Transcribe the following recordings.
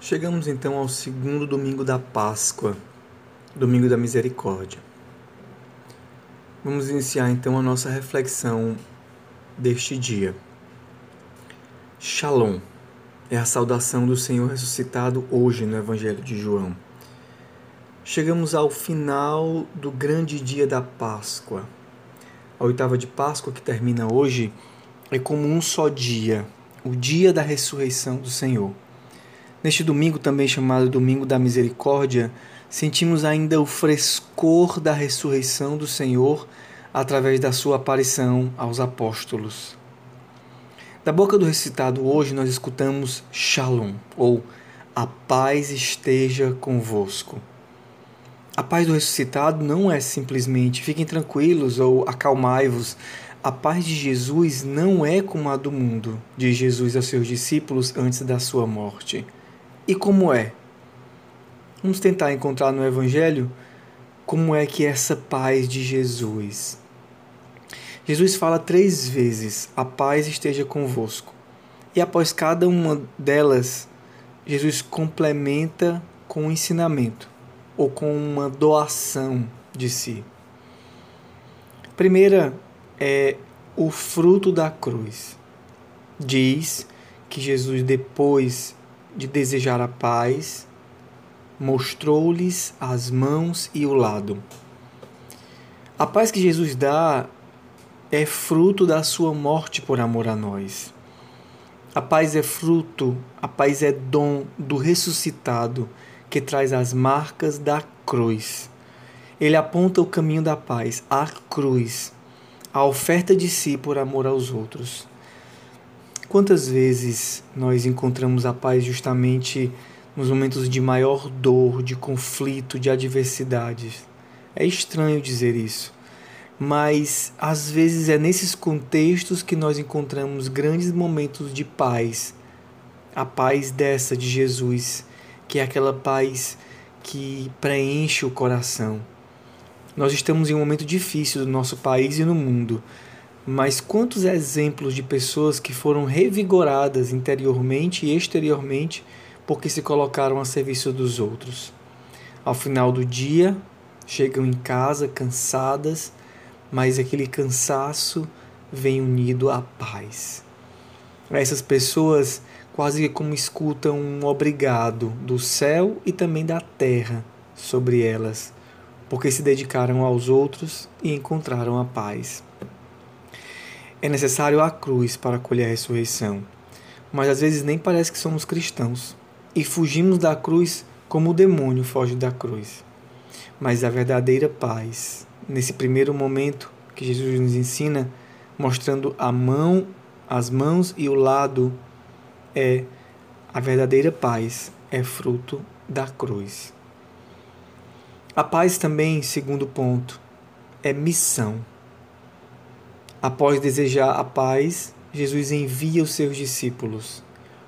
Chegamos então ao segundo domingo da Páscoa, domingo da misericórdia. Vamos iniciar então a nossa reflexão deste dia. Shalom é a saudação do Senhor ressuscitado hoje no Evangelho de João. Chegamos ao final do grande dia da Páscoa. A oitava de Páscoa, que termina hoje, é como um só dia, o dia da ressurreição do Senhor. Neste domingo, também chamado Domingo da Misericórdia, sentimos ainda o frescor da ressurreição do Senhor através da sua aparição aos apóstolos. Da boca do recitado hoje, nós escutamos Shalom, ou A paz esteja convosco. A paz do ressuscitado não é simplesmente fiquem tranquilos ou acalmai-vos. A paz de Jesus não é como a do mundo, diz Jesus aos seus discípulos antes da sua morte. E como é? Vamos tentar encontrar no Evangelho como é que é essa paz de Jesus. Jesus fala três vezes: A paz esteja convosco. E após cada uma delas, Jesus complementa com um ensinamento ou com uma doação de si. Primeira é o fruto da cruz. Diz que Jesus, depois de desejar a paz, mostrou-lhes as mãos e o lado. A paz que Jesus dá é fruto da sua morte por amor a nós. A paz é fruto, a paz é dom do ressuscitado que traz as marcas da cruz. Ele aponta o caminho da paz, a cruz, a oferta de si por amor aos outros. Quantas vezes nós encontramos a paz justamente nos momentos de maior dor, de conflito, de adversidade? É estranho dizer isso, mas às vezes é nesses contextos que nós encontramos grandes momentos de paz. A paz dessa de Jesus, que é aquela paz que preenche o coração. Nós estamos em um momento difícil do nosso país e no mundo mas quantos exemplos de pessoas que foram revigoradas interiormente e exteriormente porque se colocaram a serviço dos outros? Ao final do dia, chegam em casa cansadas, mas aquele cansaço vem unido à paz. Essas pessoas quase como escutam um obrigado do céu e também da terra sobre elas, porque se dedicaram aos outros e encontraram a paz. É necessário a cruz para colher a ressurreição, mas às vezes nem parece que somos cristãos e fugimos da cruz como o demônio foge da cruz. Mas a verdadeira paz, nesse primeiro momento que Jesus nos ensina, mostrando a mão, as mãos e o lado, é a verdadeira paz, é fruto da cruz. A paz também, segundo ponto, é missão. Após desejar a paz, Jesus envia os seus discípulos.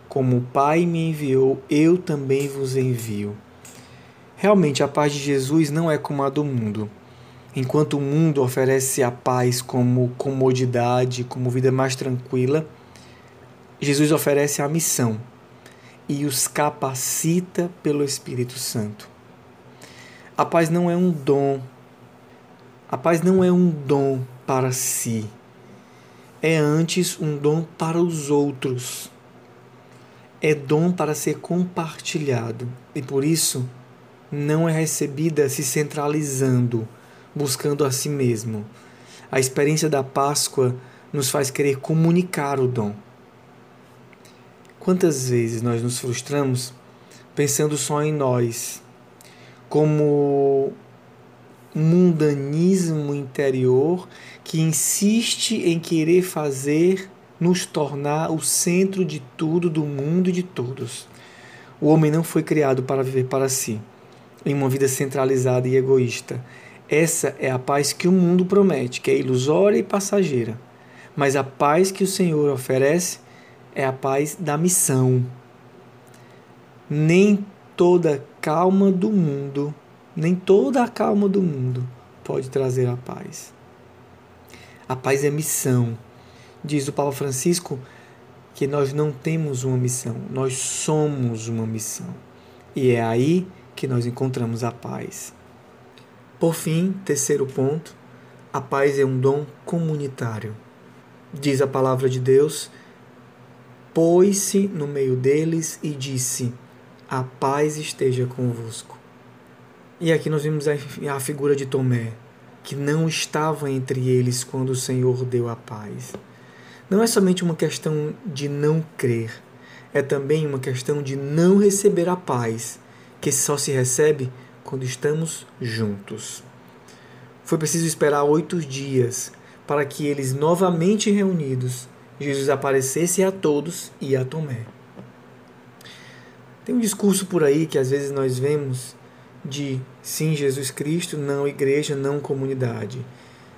Como o Pai me enviou, eu também vos envio. Realmente, a paz de Jesus não é como a do mundo. Enquanto o mundo oferece a paz como comodidade, como vida mais tranquila, Jesus oferece a missão e os capacita pelo Espírito Santo. A paz não é um dom. A paz não é um dom para si é antes um dom para os outros. É dom para ser compartilhado e por isso não é recebida se centralizando, buscando a si mesmo. A experiência da Páscoa nos faz querer comunicar o dom. Quantas vezes nós nos frustramos pensando só em nós, como mundanismo interior que insiste em querer fazer nos tornar o centro de tudo, do mundo e de todos. O homem não foi criado para viver para si, em uma vida centralizada e egoísta. Essa é a paz que o mundo promete, que é ilusória e passageira. Mas a paz que o Senhor oferece é a paz da missão. Nem toda calma do mundo nem toda a calma do mundo pode trazer a paz. A paz é missão. Diz o Papa Francisco que nós não temos uma missão, nós somos uma missão. E é aí que nós encontramos a paz. Por fim, terceiro ponto, a paz é um dom comunitário. Diz a palavra de Deus: pôs-se no meio deles e disse: A paz esteja convosco. E aqui nós vimos a figura de Tomé, que não estava entre eles quando o Senhor deu a paz. Não é somente uma questão de não crer, é também uma questão de não receber a paz, que só se recebe quando estamos juntos. Foi preciso esperar oito dias para que eles, novamente reunidos, Jesus aparecesse a todos e a Tomé. Tem um discurso por aí que às vezes nós vemos de sim Jesus Cristo, não igreja, não comunidade.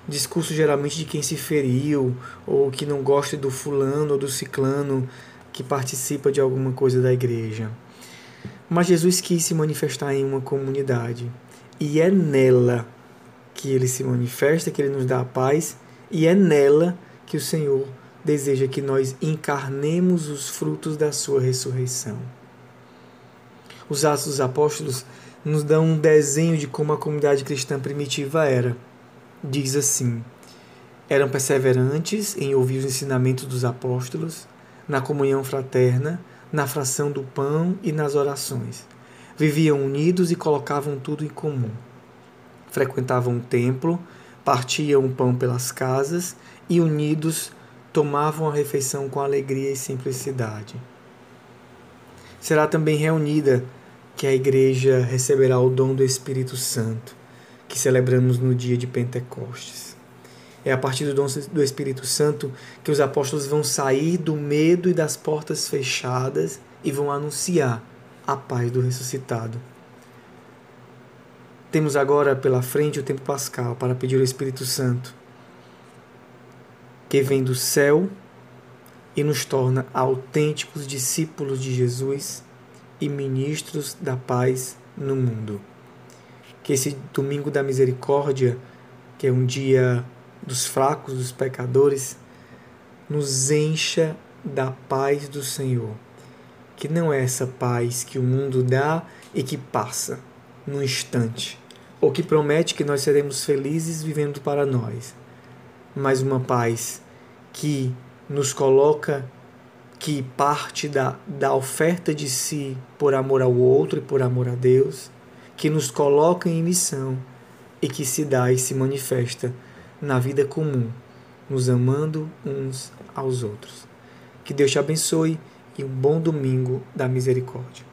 Discurso geralmente de quem se feriu ou que não gosta do fulano ou do ciclano que participa de alguma coisa da igreja. Mas Jesus quis se manifestar em uma comunidade e é nela que ele se manifesta, que ele nos dá a paz e é nela que o Senhor deseja que nós encarnemos os frutos da sua ressurreição. Os Atos dos Apóstolos nos dão um desenho de como a comunidade cristã primitiva era. Diz assim: eram perseverantes em ouvir os ensinamentos dos apóstolos, na comunhão fraterna, na fração do pão e nas orações. Viviam unidos e colocavam tudo em comum. Frequentavam o templo, partiam o pão pelas casas e, unidos, tomavam a refeição com alegria e simplicidade. Será também reunida que a igreja receberá o dom do Espírito Santo, que celebramos no dia de Pentecostes. É a partir do dom do Espírito Santo que os apóstolos vão sair do medo e das portas fechadas e vão anunciar a paz do ressuscitado. Temos agora pela frente o tempo pascal para pedir o Espírito Santo, que vem do céu e nos torna autênticos discípulos de Jesus e ministros da paz no mundo. Que esse domingo da misericórdia, que é um dia dos fracos, dos pecadores, nos encha da paz do Senhor. Que não é essa paz que o mundo dá e que passa num instante, ou que promete que nós seremos felizes vivendo para nós, mas uma paz que nos coloca que parte da, da oferta de si por amor ao outro e por amor a Deus, que nos coloca em missão e que se dá e se manifesta na vida comum, nos amando uns aos outros. Que Deus te abençoe e um bom domingo da misericórdia.